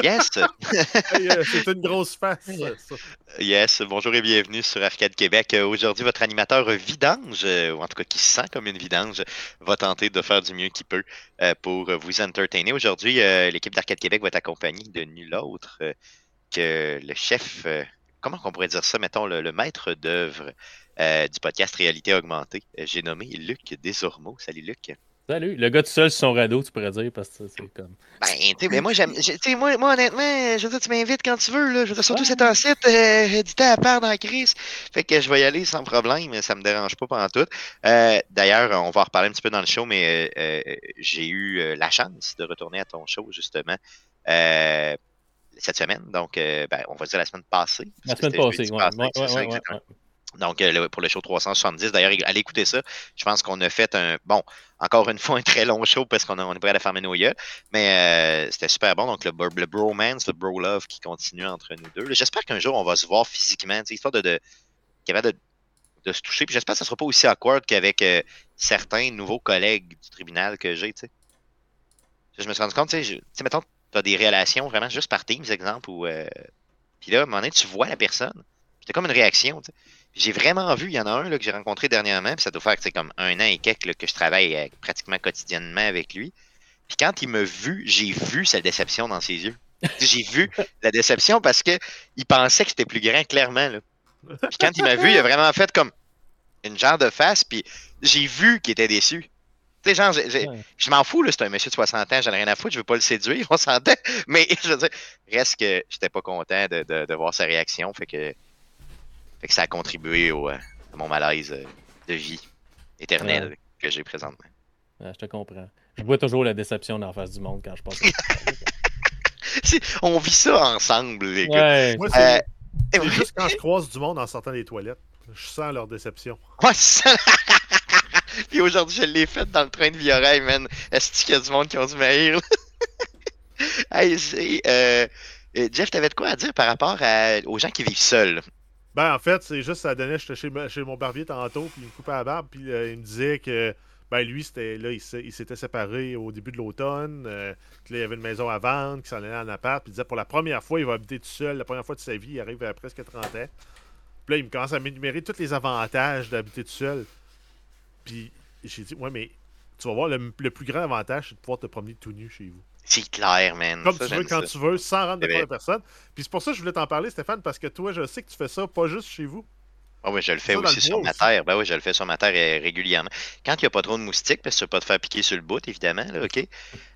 Yes! Euh, c'est une grosse face. Ça. Yes, bonjour et bienvenue sur Arcade Québec. Euh, aujourd'hui, votre animateur vidange, euh, ou en tout cas qui se sent comme une vidange, va tenter de faire du mieux qu'il peut pour vous entertainer. Aujourd'hui, l'équipe d'Arcade Québec va être accompagnée de nul autre que le chef, comment on pourrait dire ça, mettons, le, maître d'œuvre du podcast Réalité Augmentée. J'ai nommé Luc Desormeaux. Salut Luc. Salut, le gars tout seul sur son radeau, tu pourrais dire, parce que c'est comme. Ben, tu sais, mais moi, j'aime. Moi, moi, honnêtement, je veux dire, tu m'invites quand tu veux, là. Je veux dire, surtout c'est un site euh, édité à part dans la crise. Fait que je vais y aller sans problème, ça me dérange pas pendant tout. Euh, D'ailleurs, on va en reparler un petit peu dans le show, mais euh, euh j'ai eu la chance de retourner à ton show, justement. cette semaine, donc ben, on va dire la semaine passée. La semaine passée, oui. Ouais, ouais, donc, euh, pour le show 370, d'ailleurs, allez écouter ça. Je pense qu'on a fait un, bon, encore une fois, un très long show parce qu'on on est prêt à la fermer nos yeux. Mais euh, c'était super bon. Donc, le, le, bromance, le bro love qui continue entre nous deux. J'espère qu'un jour, on va se voir physiquement, histoire de, de, de, se toucher. Puis j'espère que ça ne sera pas aussi awkward qu'avec euh, certains nouveaux collègues du tribunal que j'ai, tu sais. Je me suis rendu compte, tu sais, mettons, tu as des relations vraiment juste par Teams, exemple, ou. puis là, à un moment donné, tu vois la personne. C'était comme une réaction, tu sais. J'ai vraiment vu, il y en a un là, que j'ai rencontré dernièrement, puis ça doit faire comme un an et quelques que je travaille euh, pratiquement quotidiennement avec lui. Puis quand il m'a vu, j'ai vu sa déception dans ses yeux. j'ai vu la déception parce que il pensait que j'étais plus grand, clairement. Là. Puis quand il m'a vu, il a vraiment fait comme une genre de face, puis j'ai vu qu'il était déçu. Tu sais, genre, je m'en fous, c'est un monsieur de 60 ans, j'en ai rien à foutre, je veux pas le séduire, on s'entend. Mais je veux dire, reste que j'étais pas content de, de, de voir sa réaction, fait que fait que ça a contribué au, euh, à mon malaise euh, de vie éternelle que j'ai présentement. je te comprends. Je vois toujours la déception dans la face du monde quand je passe. on vit ça ensemble, les gars. Moi, c'est euh, juste quand je croise du monde en sortant des toilettes. Je sens leur déception. Ouais, ça... Puis aujourd'hui, je l'ai fait dans le train de Vioreille, man. Est-ce qu'il y a du monde qui ont dû m'haïr? hey, euh, Jeff, t'avais de quoi à dire par rapport aux gens qui vivent seuls? Ben, en fait, c'est juste, ça donnait, j'étais chez, chez, mon barbier tantôt, puis il me coupait la barbe, puis euh, il me disait que, ben, lui, c'était là, il s'était séparé au début de l'automne, euh, qu'il y avait une maison à vendre, qu'il s'en allait en appart, puis il disait pour la première fois, il va habiter tout seul, la première fois de sa vie, il arrive à presque 30 ans. Puis là, il me commence à m'énumérer tous les avantages d'habiter tout seul. Puis j'ai dit, ouais, mais tu vas voir, le, le plus grand avantage, c'est de pouvoir te promener tout nu chez vous. C'est clair, man. Comme tu veux, quand tu veux, sans rendre de personne. Puis c'est pour ça que je voulais t'en parler, Stéphane, parce que toi, je sais que tu fais ça pas juste chez vous. Ah oui, je le fais aussi sur ma terre. Ben oui, je le fais sur ma terre euh, régulièrement. Quand il n'y a pas trop de moustiques, parce que tu ne pas te faire piquer sur le bout, évidemment, là, OK?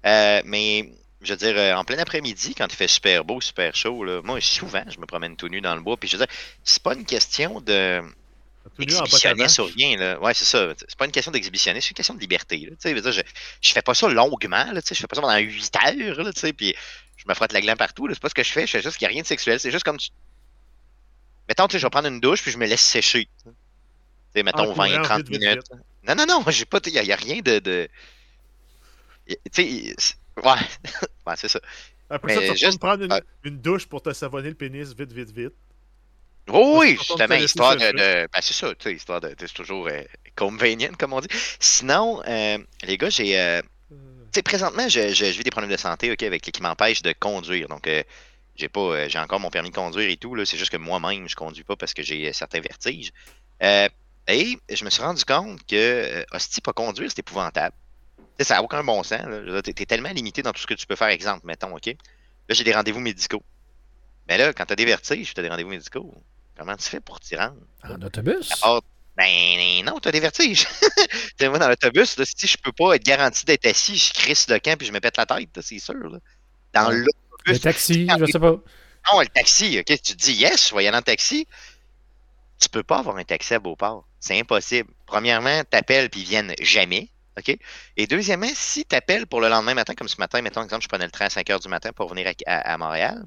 Euh, mais je veux dire, euh, en plein après-midi, quand il fait super beau, super chaud, là, moi, souvent, je me promène tout nu dans le bois. Puis je veux dire, c'est pas une question de exhibitionner sur rien. Là. Ouais, c'est ça. C'est pas une question d'exhibitionner, c'est une question de liberté. Là. Je, je, je fais pas ça longuement. Là, je fais pas ça pendant 8 heures. Là, puis je me frotte la glande partout. C'est pas ce que je fais. Je fais juste qu'il n'y a rien de sexuel. C'est juste comme tu. Mettons, je vais prendre une douche puis je me laisse sécher. sais mettons 20-30 minutes. Non, non, non, j'ai pas. Il n'y a, rien de. de... Tu sais, ouais. ouais, c'est ça. Après ça, tu vas juste... prendre une, une douche pour te savonner le pénis vite, vite, vite. Oh, oui, justement, histoire de. de ben, c'est ça, tu sais, histoire de. C'est toujours euh, convenient, comme on dit. Sinon, euh, les gars, j'ai. Euh, tu sais, présentement, je, je, vis des problèmes de santé, OK, avec qui m'empêchent de conduire. Donc, euh, j'ai pas. j'ai encore mon permis de conduire et tout, là. C'est juste que moi-même, je conduis pas parce que j'ai certains vertiges. et je me suis rendu compte que, hostie, pas conduire, c'est épouvantable. ça n'a aucun bon sens. Tu es, tellement limité dans tout ce que tu peux faire, exemple, mettons, OK? Là, j'ai des rendez-vous médicaux. Mais là, quand tu as des vertiges, tu as des rendez-vous médicaux. Comment tu fais pour t'y rendre? En autobus? ben non, t'as des vertiges. moi, dans l'autobus, si je peux pas être garanti d'être assis, je crisse le camp puis je me pète la tête, c'est sûr. Là. Dans l'autobus. Le taxi, je sais pas. Non, le taxi, ok. Tu te dis yes, je vais y aller en taxi. Tu peux pas avoir un taxi à Beauport. C'est impossible. Premièrement, t'appelles puis ils viennent jamais. OK? Et deuxièmement, si tu appelles pour le lendemain matin, comme ce matin, mettons, exemple, je prenais le train à 5 h du matin pour venir à Montréal,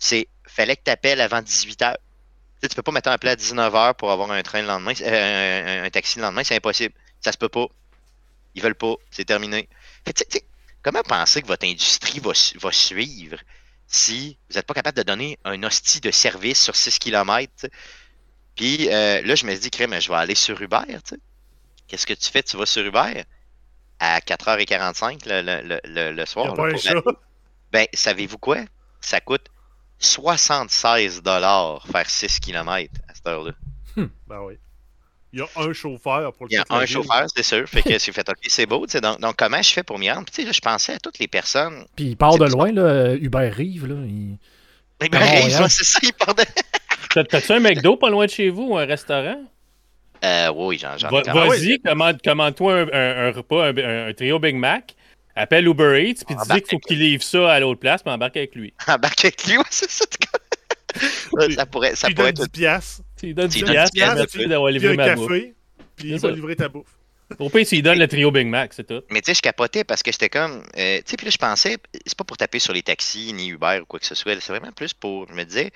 c'est fallait que tu appelles avant 18h. Tu, sais, peux pas mettre un appel à 19h pour avoir un train le lendemain, euh, un, taxi le lendemain, c'est impossible. Ça se peut pas. Ils veulent pas. C'est terminé. comment penser que votre industrie va, va suivre si vous n'êtes pas capable de donner un hostie de service sur 6 km. Puis euh, là, je me suis dit, crème, je vais aller sur Uber. Qu'est-ce que tu fais? Tu vas sur Uber à 4h45 le, le, le, le- soir. là, un pour la- Ben, savez-vous quoi? Ça coûte 76 dollars faire 6 km à cette heure-là. Ben oui. Il y a un chauffeur pour le Il y a un ville. chauffeur, c'est sûr. Fait que c'est fait, OK, c'est beau. Donc, donc, comment je fais pour m'y rendre? Puis, là, je pensais à toutes les personnes. Puis il part de loin, là, Hubert Rive, là. il- Ben, Ah, Montréal. ouais, c'est ça, il part de- T'as- T'as-tu un McDo pas loin de chez vous ou un restaurant? Euh, oui, j'en ai même. Vas-y, commande- commande-toi un, un- un repas, un, un- un trio Big Mac. Appelle Uber Eats, puis dis qu'il faut qu'il livre ça à l'autre place, puis embarque avec lui. Embarque avec lui, ouais, c'est ça. Ça pourrait, ça Tu pourrait être 10 piastres, Tu lui donnes Tu 10 lui donnes piastres, 10 piastres, merci tu- d'avoir livré ma bouffe. café, puis il va livrer ta bouffe. Au pire, tu lui donnes le trio Big Mac, c'est tout. Mais tu sais, je capotais parce que j'étais comme. euh, tu sais, puis là, je pensais, c'est pas pour taper sur les taxis, ni Uber ou quoi que ce soit. C'est vraiment plus pour. Je me disais,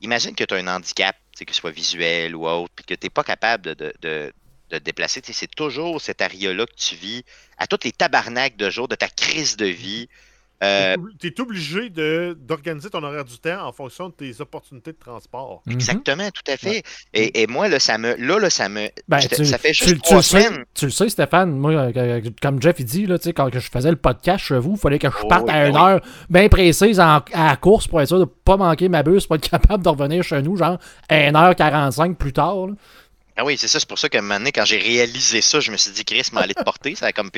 imagine que tu as un handicap, tu sais, que ce soit visuel ou autre, puis que tu n'es pas capable de, de, de, de te déplacer. Tu sais, c'est toujours cet aria-là que tu vis à toutes les tabarnaks de jour de ta crise de vie. Euh, Tu es obligé de- d'organiser ton horaire du temps en fonction de tes opportunités de transport. Mhm. exactement, tout à fait. Et, et moi, là, ça me. Là, là, ça me. Ben, tu, ça fait juste tu trois sais, tu le sais, Stéphane, moi, euh, comme Jeff il dit, là, tu sais, quand je faisais le podcast chez vous, il fallait que je Oh, parte oui, à une oui. heure bien précise en- à la course pour être sûr de pas manquer ma bus, pour être capable de revenir chez nous, genre 1h45 plus tard. là. Ah oui, c'est ça, c'est pour ça moment donné, quand j'ai réalisé ça, je me suis dit, Chris m'a allé te porter. Ça a comme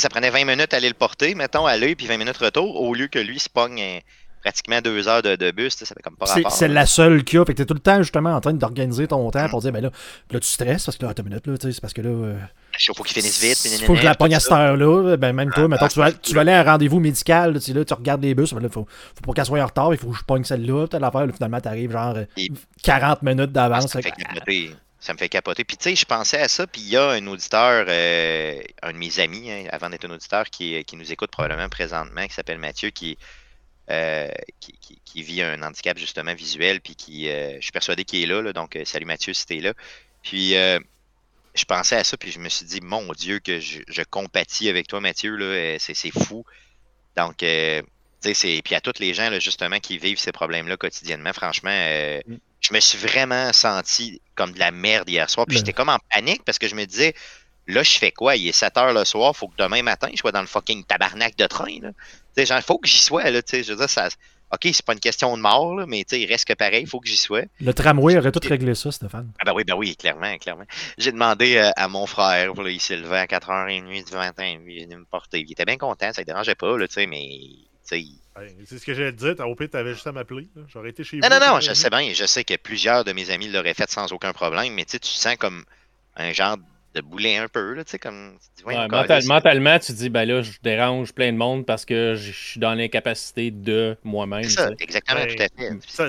ça prenait 20 minutes à aller le porter, mettons, à l'œil, puis 20 minutes retour, au lieu que lui se pogne euh, pratiquement deux heures de, de bus. Ça fait comme pas C'est rapport. c'est là. la seule qu'il y a. Fait que t'es tout le temps justement en train d'organiser ton temps pour dire, ben là, là tu stresses parce que là, attends une minute, là, c'est parce que là. euh, Il faut qu'il finisse vite. Il faut que je la pogne à cette heure-là. Ben, même toi, Ah, mettons, ah, tu, vas, c'est tu vas aller à un rendez-vous médical, là, tu, là, tu regardes les bus, ben là, faut, faut pas qu'elle soit en retard, il faut que je pogne celle-là, peut-être l'affaire, là, finalement, t'arrives genre euh, Et- 40 minutes Ah, d'avance. Fait fait que-. Ça me fait capoter. Puis tu sais, je pensais à ça, puis il y a un auditeur, euh, un de mes amis, hein, avant d'être un auditeur, qui, qui nous écoute probablement présentement, qui s'appelle Mathieu, qui, euh, qui, qui- qui vit un handicap justement visuel, puis qui, euh, je suis persuadé qu'il est là, donc euh, salut Mathieu si t'es là. Puis euh, je pensais à ça, puis je me suis dit, mon Dieu, que je, compatis avec toi, Mathieu, euh, c'est fou. Donc, euh, tu sais. Puis à tous les gens, là, justement, qui vivent ces problèmes-là quotidiennement, franchement, euh, Mm. Je me suis vraiment senti comme de la merde hier soir. Puis j'étais comme en panique parce que je me disais, là, je fais quoi? Il est 7 heures le soir, faut que demain matin, je sois dans le fucking tabarnak de train, là. Tu sais, genre, faut que j'y sois, là, tu sais. Je veux dire, ça. OK, c'est pas une question de mort, là, mais il reste que pareil, il faut que j'y sois. Le tramway aurait tout réglé ça, Stéphane. Ah ben oui, ben oui, clairement, clairement. J'ai demandé euh, à mon frère, il s'est levé à 4h30 du matin, il est venu me porter. Il était bien content, ça ne dérangeait pas, là, tu sais, mais. il- C'est ce que j'allais te dire. Au pire, t'avais juste à m'appeler. J'aurais été chez Non, vous. non, non, j'aurais je sais bien, je sais que plusieurs de mes amis l'auraient fait sans aucun problème, mais tu sais, tu sens comme un genre de boulet un peu, là, tu sais, comme. tu dis, Ouais, mental- mentalement, tu dis, ben là, je dérange plein de monde parce que je suis dans l'incapacité de moi-même. C'est ça, exactement, Ben, tout à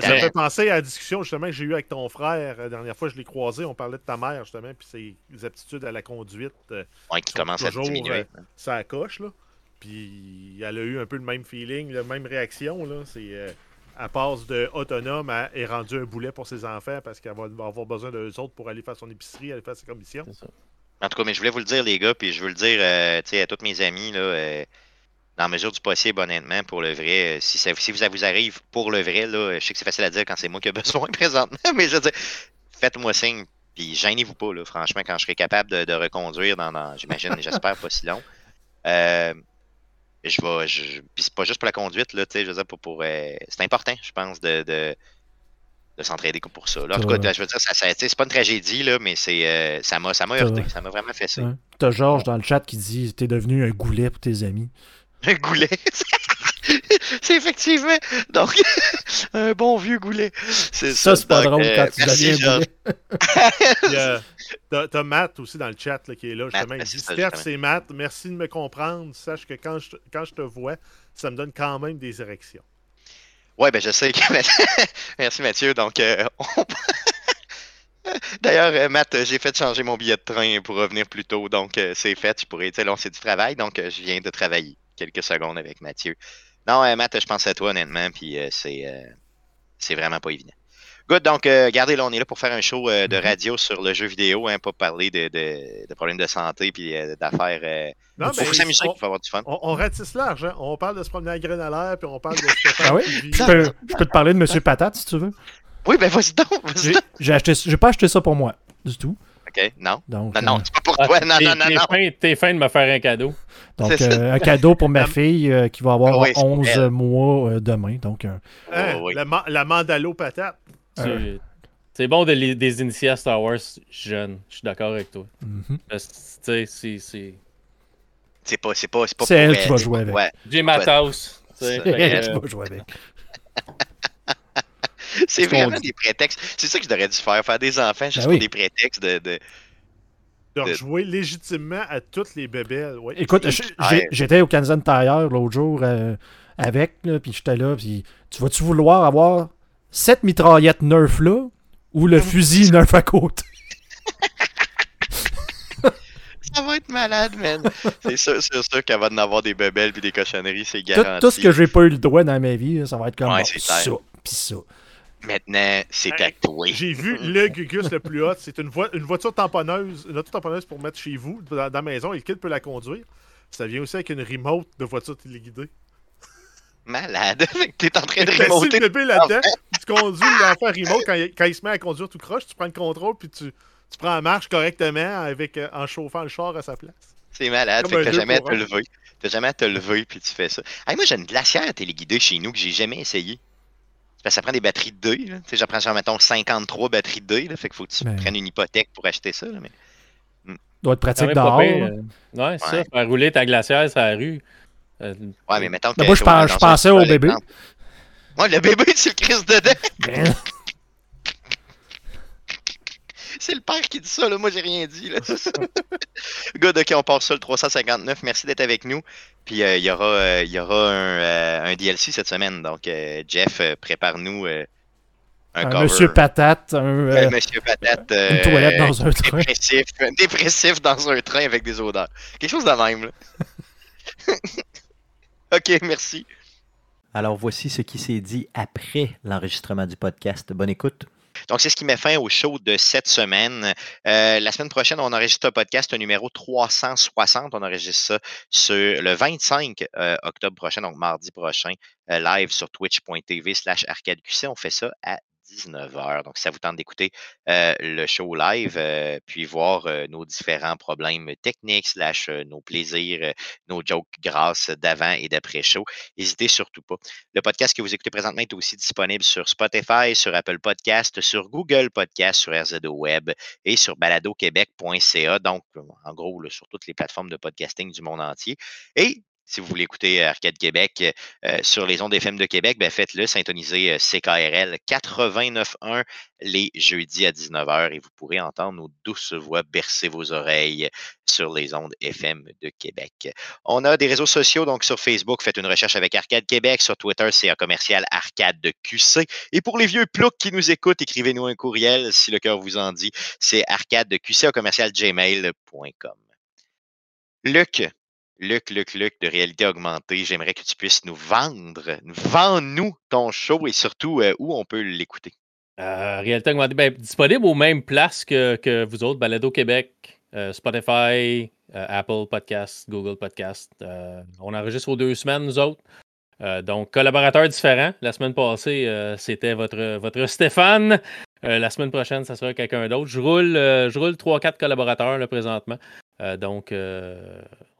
fait. Ça, me fait penser à la discussion justement que j'ai eue avec ton frère. La dernière fois, je l'ai croisé. On parlait de ta mère justement, puis ses aptitudes à la conduite. euh, ouais, qui commence à toujours, diminuer. ça coche, là. Puis elle a eu un peu le même feeling, la même réaction, là. C'est. euh, elle passe de autonome à est rendue un boulet pour ses enfants parce qu'elle va avoir besoin d'eux autres pour aller faire son épicerie, aller faire ses commissions. En tout cas, mais je voulais vous le dire, les gars, puis je veux le dire euh, à tous mes amis, là, euh, dans la mesure du possible, honnêtement, pour le vrai. euh, Si ça, si ça vous arrive pour le vrai, là, je sais que c'est facile à dire quand c'est moi qui ai besoin présentement, mais je veux dire, faites-moi signe, puis gênez-vous pas, là, franchement, quand je serai capable de, de reconduire dans, dans- j'imagine, j'espère pas si long. Euh, je vais. Je, puis c'est pas juste pour la conduite, là, tu sais, je veux dire, pour. pour euh, c'est important, je pense, de. de de s'entraider pour ça. Là, en tout cas, je veux dire, ça, ça- c'est pas une tragédie, là, mais c'est, euh, ça m'a ça m'a heurté. Ça m'a vraiment fait ça. T'as Georges dans le chat qui dit T'es devenu un goulet pour tes amis. Un goulet? c'est effectivement. Donc, un bon vieux goulet. C'est Ça, c'est pas drôle euh, quand tu merci, deviens goulet. T'as t'as Matt aussi dans le chat là, qui est là, justement. Matt, il dit Steph, c'est Matt, merci de me comprendre. Sache que quand je, te- quand je te vois, ça me donne quand même des érections. Ouais, ben je sais que. Merci Mathieu. Donc, euh, on- D'ailleurs, euh, Matt, j'ai fait changer mon billet de train pour revenir plus tôt. Donc, c'est fait. Je pourrais. Tu sais, là, on c'est du travail. Donc, je viens de travailler quelques secondes avec Mathieu. Non, euh, Matt, je pense à toi, honnêtement. Puis, euh, c'est. euh, c'est vraiment pas évident. Good, donc, euh, regardez, là, on est là pour faire un show euh, de Mm-hmm. radio sur le jeu vidéo, hein, pas parler de, de, de problèmes de santé puis euh, d'affaires. euh, Non, faut mais s'amuser, on, il faut avoir du fun. on, on ratisse large, hein. On parle de se promener à graine à l'air, puis on parle de Ah oui? Je peux, je peux te parler de Monsieur Patate si tu veux. Oui, ben vas-y donc, vas-y J'ai donc. j'ai acheté, j'ai pas acheté ça pour moi du tout. OK, non? Donc, Non, non, euh, c'est pas pour Ah, toi. Non, t'es- non, non, t'es non. fin- T'es fin de me faire un cadeau. donc c'est euh, un cadeau pour ma fille euh, qui va avoir Oui, c'est 11 elle. mois euh, demain. Donc, euh, Hein, Oh, oui. la, ma- la mandalo patate. C'est bon de les, des initier à Star Wars jeune. Je suis d'accord avec toi. mhm. Parce que, Tu sais, c'est- c'est. C'est pas, c'est pas, c'est pas C'est pour elle qui va c'est jouer avec. Ouais, J'ai ma tasse. que, Elle qui va jouer avec. c'est vraiment dit? des prétextes. C'est ça que je devrais dû faire, faire des enfants juste Ben pour des prétextes de. de... De rejouer légitimement à toutes les bébelles. Ouais. Écoute, j'étais au Kansas Tire l'autre jour euh, avec, là, puis j'étais là, puis tu vas-tu vouloir avoir cette mitraillette Nerf là ou le fusil Nerf à côté? Ça va être malade, man. c'est sûr, c'est sûr qu'elle va en avoir des bebelles puis des cochonneries, c'est garanti. tout ce que j'ai pas eu le droit dans ma vie, ça va être comme Ouais, bon, c'est ça, puis ça. Maintenant, c'est à Hey, toi. J'ai vu le Gugus le plus hot. C'est une, une voiture tamponneuse, une auto tamponneuse pour mettre chez vous, dans, dans la maison, et le kid peut la conduire. Ça vient aussi avec une remote de voiture téléguidée. Malade. T'es en train de remonter. le bébé là-dedans, tu conduis l'enfant remote quand il, quand il se met à conduire tout croche, tu prends le contrôle puis tu, tu prends la marche correctement avec, euh, en chauffant le char à sa place. C'est malade. Fait que t'as jamais à te lever. T'as jamais à te lever puis tu fais ça. Hey, moi, j'ai une glacière téléguidée chez nous que j'ai jamais essayé. Ça prend des batteries de deuil. Tu j'apprends genre, mettons, 53 batteries de deuil. Là. Fait qu'il faut que tu Ben. prennes une hypothèque pour acheter ça. Là, mais... doit être pratique dehors. pire, euh, Ouais, c'est Ouais. ça. Faire rouler ta glacière sur la rue. Euh, Ouais, mais mettons que. Mais moi, je pense- pensais au bébé. exemple. Ouais, le bébé, c'est le Christ dedans. C'est le père qui dit ça, là. Moi, j'ai rien dit, là. Good, ok, on passe ça le 359. Merci d'être avec nous. Puis, euh, il y aura, euh, y aura un, euh, un DLC cette semaine. Donc, euh, Jeff, euh, prépare-nous euh, un, un cover. Monsieur Patate, un, euh, Monsieur Patate. euh, une toilette dans un train. Dépressif, dépressif dans un train avec des odeurs. Quelque chose de même, là. ok, merci. Alors voici ce qui s'est dit après l'enregistrement du podcast. Bonne écoute. Donc, c'est ce qui met fin au show de cette semaine. Euh, la semaine prochaine, on enregistre un podcast, numéro 360. On enregistre ça sur le 25 euh, octobre prochain, donc mardi prochain, euh, live sur twitch.tv slash arcadeqc. On fait ça à 19h. Donc, si ça vous tente d'écouter euh, le show live, euh, puis voir euh, nos différents problèmes techniques, slash nos plaisirs, nos jokes grasses d'avant et d'après show, n'hésitez surtout pas. Le podcast que vous écoutez présentement est aussi disponible sur Spotify, sur Apple Podcast, sur Google Podcast, sur RZO Web et sur baladoquebec.ca. Donc, en gros, sur toutes les plateformes de podcasting du monde entier. Et si vous voulez écouter Arcade Québec euh, sur les ondes FM de Québec, ben faites-le, syntonisez euh, CKRL 89.1 les jeudis à 19h et vous pourrez entendre nos douces voix bercer vos oreilles sur les ondes FM de Québec. On a des réseaux sociaux, donc sur Facebook, faites une recherche avec Arcade Québec. Sur Twitter, c'est un commercial Arcade de QC. Et pour les vieux ploucs qui nous écoutent, écrivez-nous un courriel si le cœur vous en dit. C'est arcade de QC au commercial gmail.com. Luc, Luc, Luc, Luc de réalité augmentée, j'aimerais que tu puisses nous vendre, vends-nous ton show et surtout euh, où on peut l'écouter. Euh, réalité augmentée, ben, disponible aux mêmes places que, que vous autres, Balado Québec, euh, Spotify, Apple Podcast, Google Podcast. On enregistre aux deux semaines, nous autres. Donc, collaborateurs différents. La semaine passée, c'était votre, votre Stéphane. La semaine prochaine, ça sera quelqu'un d'autre. Je roule, je roule 3-4 collaborateurs là, présentement. Donc,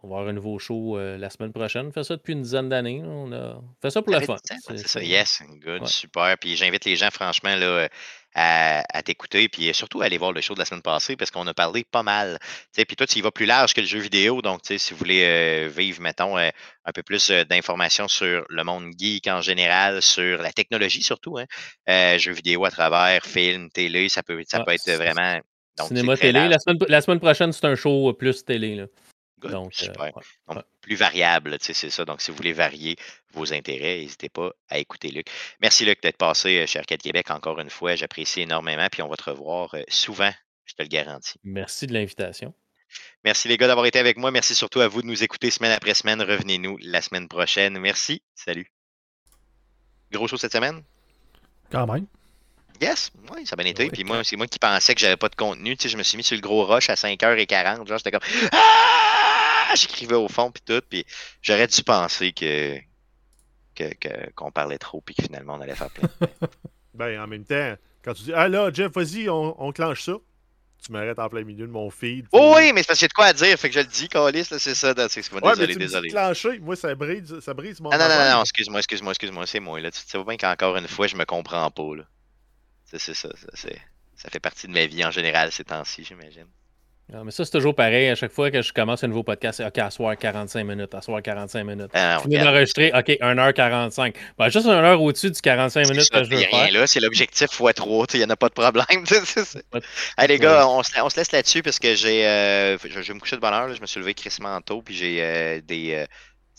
on va avoir un nouveau show euh, la semaine prochaine. On fait ça depuis une dizaine d'années. On a fait ça pour le Avec fun. C'est- ça, yes, good, Ouais. super. Puis j'invite les gens, franchement, là, à, à t'écouter, puis surtout à aller voir le show de la semaine passée, parce qu'on a parlé pas mal. Puis toi, tu y vas plus large que le jeu vidéo, donc si vous voulez euh, vivre, mettons, euh, un peu plus euh, d'informations sur le monde geek en général, sur la technologie surtout, hein, jeux vidéo à travers films, télé, ça peut, ça peut être vraiment... donc, Cinéma télé. large. La semaine, la semaine prochaine, c'est un show plus télé. Là. Good, Donc, euh, ouais. Donc, plus variable, tu sais, c'est ça. Donc, si vous voulez varier vos intérêts, n'hésitez pas à écouter Luc. Merci, Luc, d'être passé euh, chez Arcade Québec encore une fois. J'apprécie énormément. Puis, on va te revoir euh, souvent, je te le garantis. Merci de l'invitation. Merci, les gars, d'avoir été avec moi. Merci surtout à vous de nous écouter semaine après semaine. Revenez-nous la semaine prochaine. Merci. Salut. Gros show cette semaine? Quand même. Yes, oui, ça a bien été. Ouais. Puis moi, c'est moi qui pensais que j'avais pas de contenu. Tu sais, je me suis mis sur le gros rush à 5h40. Genre, j'étais comme Ah! J'écrivais au fond, puis tout. Puis j'aurais dû penser que que- que- qu'on parlait trop, puis que finalement, on allait faire plein. Ben, en même temps, quand tu dis Ah là, Jeff, vas-y, on, on clenche ça, tu m'arrêtes en plein milieu de mon feed. Oh oui, mais c'est parce qu'il y a de quoi à dire. Fait que je le dis, Calis, là, c'est ça. c'est- Ouais, mais désolé, désolé. clencher. Moi, ça brise, ça brise mon. Ah non, non, non, non, excuse-moi, excuse-moi, excuse-moi, c'est moi. Là. Tu sais bien qu'encore une fois, je me comprends pas. Là. C'est c'est ça, ça, c'est- ça fait partie de ma vie en général ces temps-ci, j'imagine. Non, mais ça, c'est toujours pareil. À chaque fois que je commence un nouveau podcast, c'est OK, à soir 45 minutes, à soir 45 minutes. Ah, Fini regarde, d'enregistrer, OK, 1h45. Ben, juste 1 heure au-dessus du 45 c'est minutes ça, que je veux a rien faire. là, c'est l'objectif x3, il n'y en a pas de problème. Ouais. Hey, les gars, on se, on se laisse là-dessus parce que j'ai, euh, je, je vais me coucher de bonne heure. là. Je me suis levé crissement tôt, puis j'ai euh, des euh,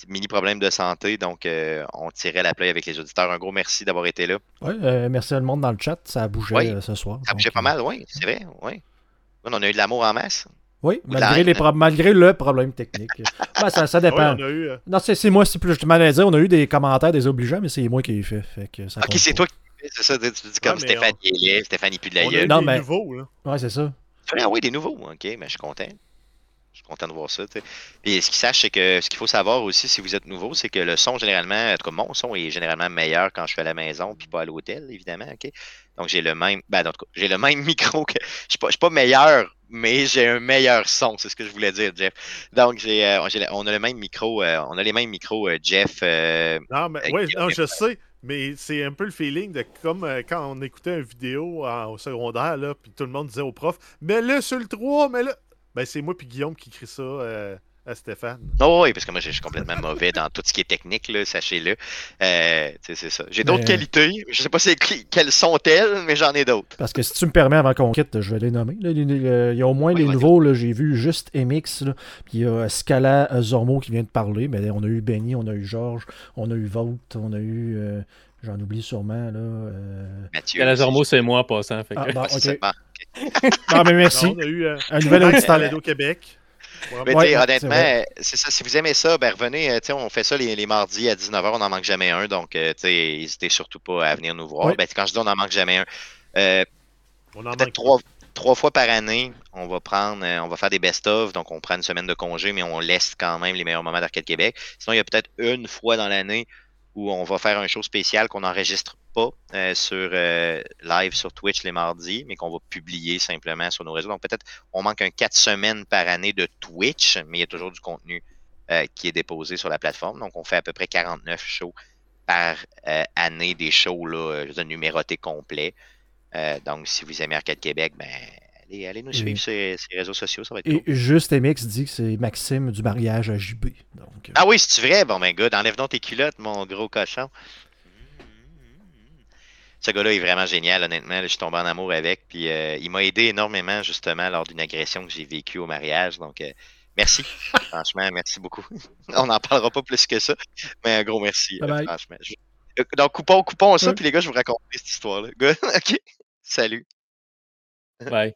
mini problèmes de santé, donc euh, on tirait la play avec les auditeurs. Un gros merci d'avoir été là. Euh, merci à le monde dans le chat. Ça a bougé Oui. ce soir. Ça bougeait Donc, pas mal, oui, c'est vrai, oui. On a eu de l'amour en masse. Oui, malgré, les haine. pro- malgré le problème technique. Ben, ça, dépend. on a eu. euh, Non, c'est c'est moi, c'est plus justement à dire. On a eu des commentaires désobligeants, mais c'est moi qui ai fait. fait que ça Ok, c'est pas. toi qui fais, c'est ça, tu dis comme mais Stéphane on- de la on a eu gueule. Non, des mais- nouveaux, là. Ouais, c'est ça. Ah oui, des nouveaux, ok, mais je suis content. Je suis content de voir ça. Puis ce qu'il sache, c'est que ce qu'il faut savoir aussi, si vous êtes nouveau, c'est que le son, généralement, en tout cas, mon son est généralement meilleur quand je suis à la maison, puis pas à l'hôtel, évidemment, ok? Donc j'ai le même. Ben, en tout cas, j'ai le même micro que. Je suis pas, je suis pas meilleur, mais j'ai un meilleur son, c'est ce que je voulais dire, Jeff. Donc j'ai, euh, on a le même micro, euh, on a les mêmes micros, euh, Jeff. Non, mais ouais, non, je sais, mais c'est un peu le feeling de comme euh, quand on écoutait une vidéo en- au secondaire, là, puis tout le monde disait au prof, mets-le sur le 3, mets-le. Ben, c'est moi puis Guillaume qui crie ça euh, à Stéphane. Non, oui, parce que moi, je suis complètement mauvais dans tout ce qui est technique, là, sachez-le. Euh, c'est ça. J'ai d'autres Mais- qualités. Je sais pas c'est qui- quelles sont-elles, mais j'en ai d'autres. Parce que si tu me permets, avant qu'on quitte, je vais les nommer. là. Les- les- euh, Il y a au moins Oui, les nouveaux, là, j'ai vu juste MX, là, puis il y a Scala Zormo qui vient de parler. Mais on a eu Benny, on a eu Georges, on a eu Vogt, on a eu. euh, J'en oublie sûrement. Là, euh, Mathieu. Calazormo, c'est moi en passant. Fait que... Ah, bon, Ouais, c'est ok. ça. Ah, mais merci. Non, on a eu euh, Un nouvel auditeur. Balado Québec. Mais Ouais, honnêtement, c'est ça. Si vous aimez ça, ben revenez. euh, on fait ça les, les mardis à 19h, on n'en manque jamais un. Donc, euh, n'hésitez surtout pas à venir nous voir. Ben, quand je dis on n'en manque jamais un, euh, on en peut-être manque trois, trois fois par année, on va prendre, on va faire des best-of. Donc, on prend une semaine de congé, mais on laisse quand même les meilleurs moments d'Arcade Québec. Sinon, il y a peut-être une fois dans l'année où on va faire un show spécial qu'on n'enregistre pas euh, sur euh, live sur Twitch les mardis, mais qu'on va publier simplement sur nos réseaux. Donc peut-être on manque un quatre semaines par année de Twitch, mais il y a toujours du contenu euh, qui est déposé sur la plateforme. Donc on fait à peu près 49 shows par année, des shows là, je numérotés complets. Donc si vous aimez Arcade Québec, ben allez, allez nous Et- suivre sur les réseaux sociaux, ça va être Et cool. juste MX dit que c'est Maxime du mariage à JB. Donc, euh, Ah oui, c'est vrai? Bon ben good, enlève donc tes culottes, mon gros cochon. Ce gars-là est vraiment génial, honnêtement. je suis tombé en amour avec. Puis euh, il m'a aidé énormément, justement, lors d'une agression que j'ai vécue au mariage. Donc, euh, merci. franchement, merci beaucoup. On n'en parlera pas plus que ça. Mais un gros merci, euh, Bye bye. franchement. Je- Donc, coupons, coupons ça. Ouais. Puis les gars, je vous raconte cette histoire-là. Good? OK. Salut. Bye.